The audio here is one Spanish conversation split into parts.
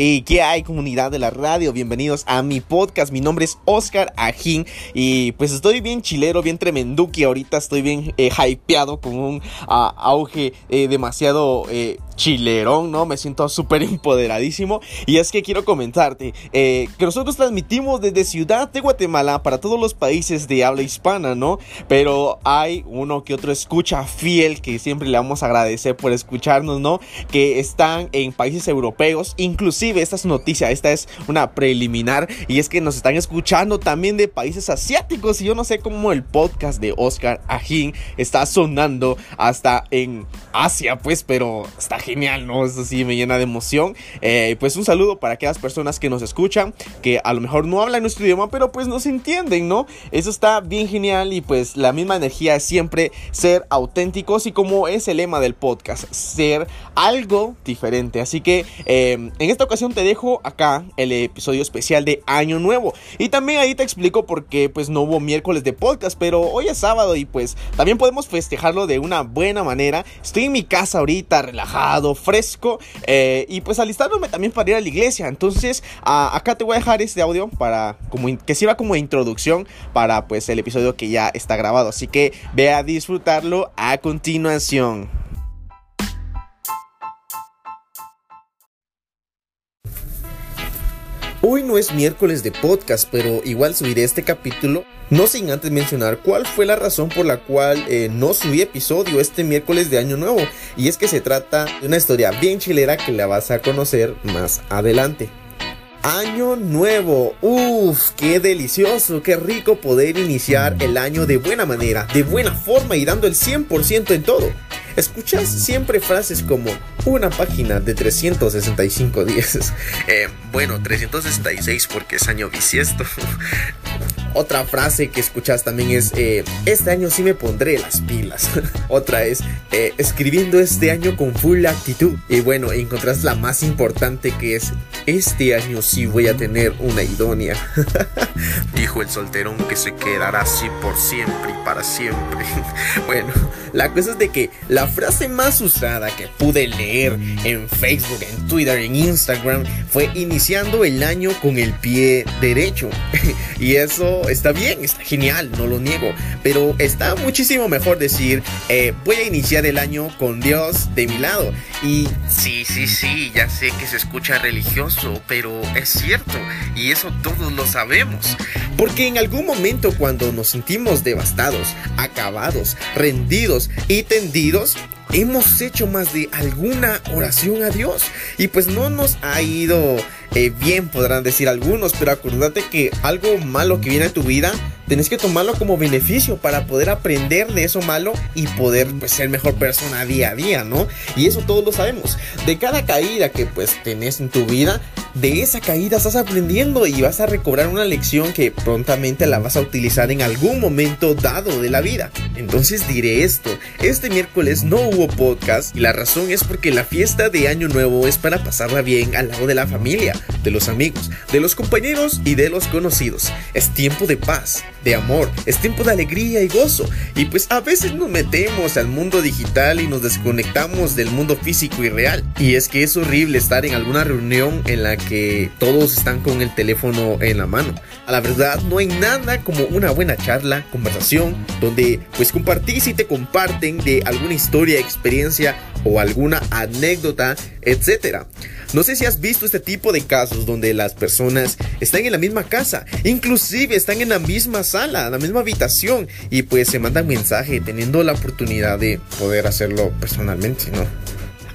¿Y qué hay comunidad de la radio? Bienvenidos a mi podcast. Mi nombre es Oscar Ajín y pues estoy bien chilero, bien tremenduki. Ahorita estoy bien eh, hypeado con un ah, auge eh, demasiado eh, chilerón, ¿no? Me siento súper empoderadísimo. Y es que quiero comentarte eh, que nosotros transmitimos desde Ciudad de Guatemala para todos los países de habla hispana, ¿no? Pero hay uno que otro escucha fiel que siempre le vamos a agradecer por escucharnos, ¿no? Que están en países europeos, inclusive esta es noticia, esta es una preliminar y es que nos están escuchando también de países asiáticos y yo no sé cómo el podcast de Oscar Ajín está sonando hasta en Asia, pues, pero está genial, ¿no? Eso sí me llena de emoción. Eh, pues un saludo para aquellas personas que nos escuchan, que a lo mejor no hablan nuestro idioma, pero pues nos entienden, ¿no? Eso está bien genial y pues la misma energía es siempre ser auténticos y como es el lema del podcast, ser algo diferente. Así que eh, en esta ocasión te dejo acá el episodio especial de Año Nuevo. Y también ahí te explico por qué pues no hubo miércoles de podcast, pero hoy es sábado y pues también podemos festejarlo de una buena manera. Estoy en mi casa ahorita, relajado, fresco eh, y pues alistándome también para ir a la iglesia. Entonces acá te voy a dejar este audio para como que sirva como introducción para pues el episodio que ya está grabado. Así que ve a disfrutarlo a continuación. Hoy no es miércoles de podcast, pero igual subiré este capítulo. No sin antes mencionar cuál fue la razón por la cual eh, no subí episodio este miércoles de Año Nuevo. Y es que se trata de una historia bien chilera que la vas a conocer más adelante. Año nuevo, uff, qué delicioso, qué rico poder iniciar el año de buena manera, de buena forma y dando el 100% en todo. Escuchas siempre frases como una página de 365 días. Eh, bueno, 366 porque es año bisiesto. Otra frase que escuchas también es, eh, este año sí me pondré las pilas. Otra es, eh, escribiendo este año con full actitud. Y bueno, encontrás la más importante que es, este año sí voy a tener una idónea. Dijo el solterón que se quedará así por siempre y para siempre. bueno, la cosa es de que la frase más usada que pude leer en Facebook, en Twitter, en Instagram fue iniciando el año con el pie derecho. y eso está bien, está genial, no lo niego. Pero está muchísimo mejor decir, eh, voy a iniciar el año con Dios de mi lado. Y sí, sí, sí, ya sé que se escucha religioso, pero es cierto. Y eso todos lo sabemos. Porque en algún momento cuando nos sentimos devastados, acabados, rendidos y tendidos, hemos hecho más de alguna oración a Dios. Y pues no nos ha ido eh, bien, podrán decir algunos, pero acuérdate que algo malo que viene a tu vida, tenés que tomarlo como beneficio para poder aprender de eso malo y poder pues, ser mejor persona día a día, ¿no? Y eso todos lo sabemos. De cada caída que pues tenés en tu vida, de esa caída estás aprendiendo y vas a recobrar una lección que prontamente la vas a utilizar en algún momento dado de la vida. Entonces diré esto, este miércoles no hubo podcast y la razón es porque la fiesta de Año Nuevo es para pasarla bien al lado de la familia, de los amigos, de los compañeros y de los conocidos. Es tiempo de paz, de amor, es tiempo de alegría y gozo. Y pues a veces nos metemos al mundo digital y nos desconectamos del mundo físico y real. Y es que es horrible estar en alguna reunión en la que todos están con el teléfono en la mano. A la verdad no hay nada como una buena charla, conversación, donde pues compartís y te comparten de alguna historia, experiencia o alguna anécdota, etcétera. No sé si has visto este tipo de casos donde las personas están en la misma casa, inclusive están en la misma sala, la misma habitación y pues se mandan mensaje teniendo la oportunidad de poder hacerlo personalmente, ¿no?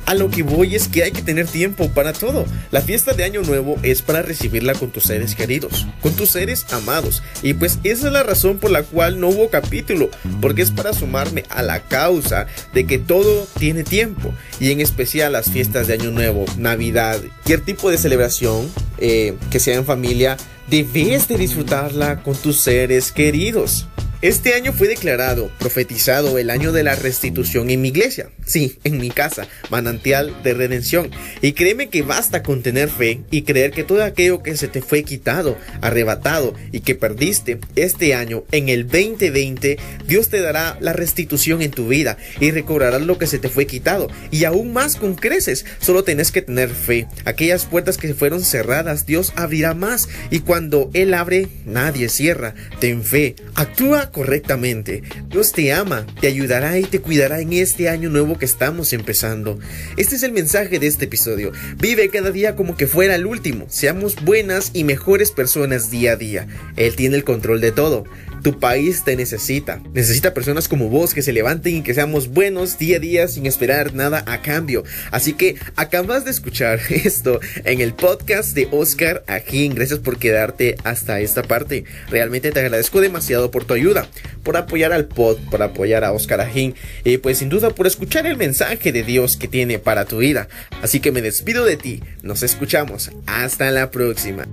A lo que voy es que hay que tener tiempo para todo. La fiesta de Año Nuevo es para recibirla con tus seres queridos, con tus seres amados. Y pues esa es la razón por la cual no hubo capítulo, porque es para sumarme a la causa de que todo tiene tiempo. Y en especial las fiestas de Año Nuevo, Navidad, cualquier tipo de celebración eh, que sea en familia, debes de disfrutarla con tus seres queridos. Este año fue declarado, profetizado, el año de la restitución en mi iglesia. Sí, en mi casa, manantial de redención. Y créeme que basta con tener fe y creer que todo aquello que se te fue quitado, arrebatado y que perdiste este año, en el 2020, Dios te dará la restitución en tu vida y recobrarás lo que se te fue quitado. Y aún más con creces, solo tenés que tener fe. Aquellas puertas que fueron cerradas, Dios abrirá más. Y cuando Él abre, nadie cierra. Ten fe, actúa correctamente. Dios te ama, te ayudará y te cuidará en este año nuevo que estamos empezando. Este es el mensaje de este episodio. Vive cada día como que fuera el último. Seamos buenas y mejores personas día a día. Él tiene el control de todo. Tu país te necesita. Necesita personas como vos que se levanten y que seamos buenos día a día sin esperar nada a cambio. Así que acabas de escuchar esto en el podcast de Oscar Ajín. Gracias por quedarte hasta esta parte. Realmente te agradezco demasiado por tu ayuda, por apoyar al pod, por apoyar a Oscar Ajín y pues sin duda por escuchar el mensaje de Dios que tiene para tu vida. Así que me despido de ti. Nos escuchamos. Hasta la próxima.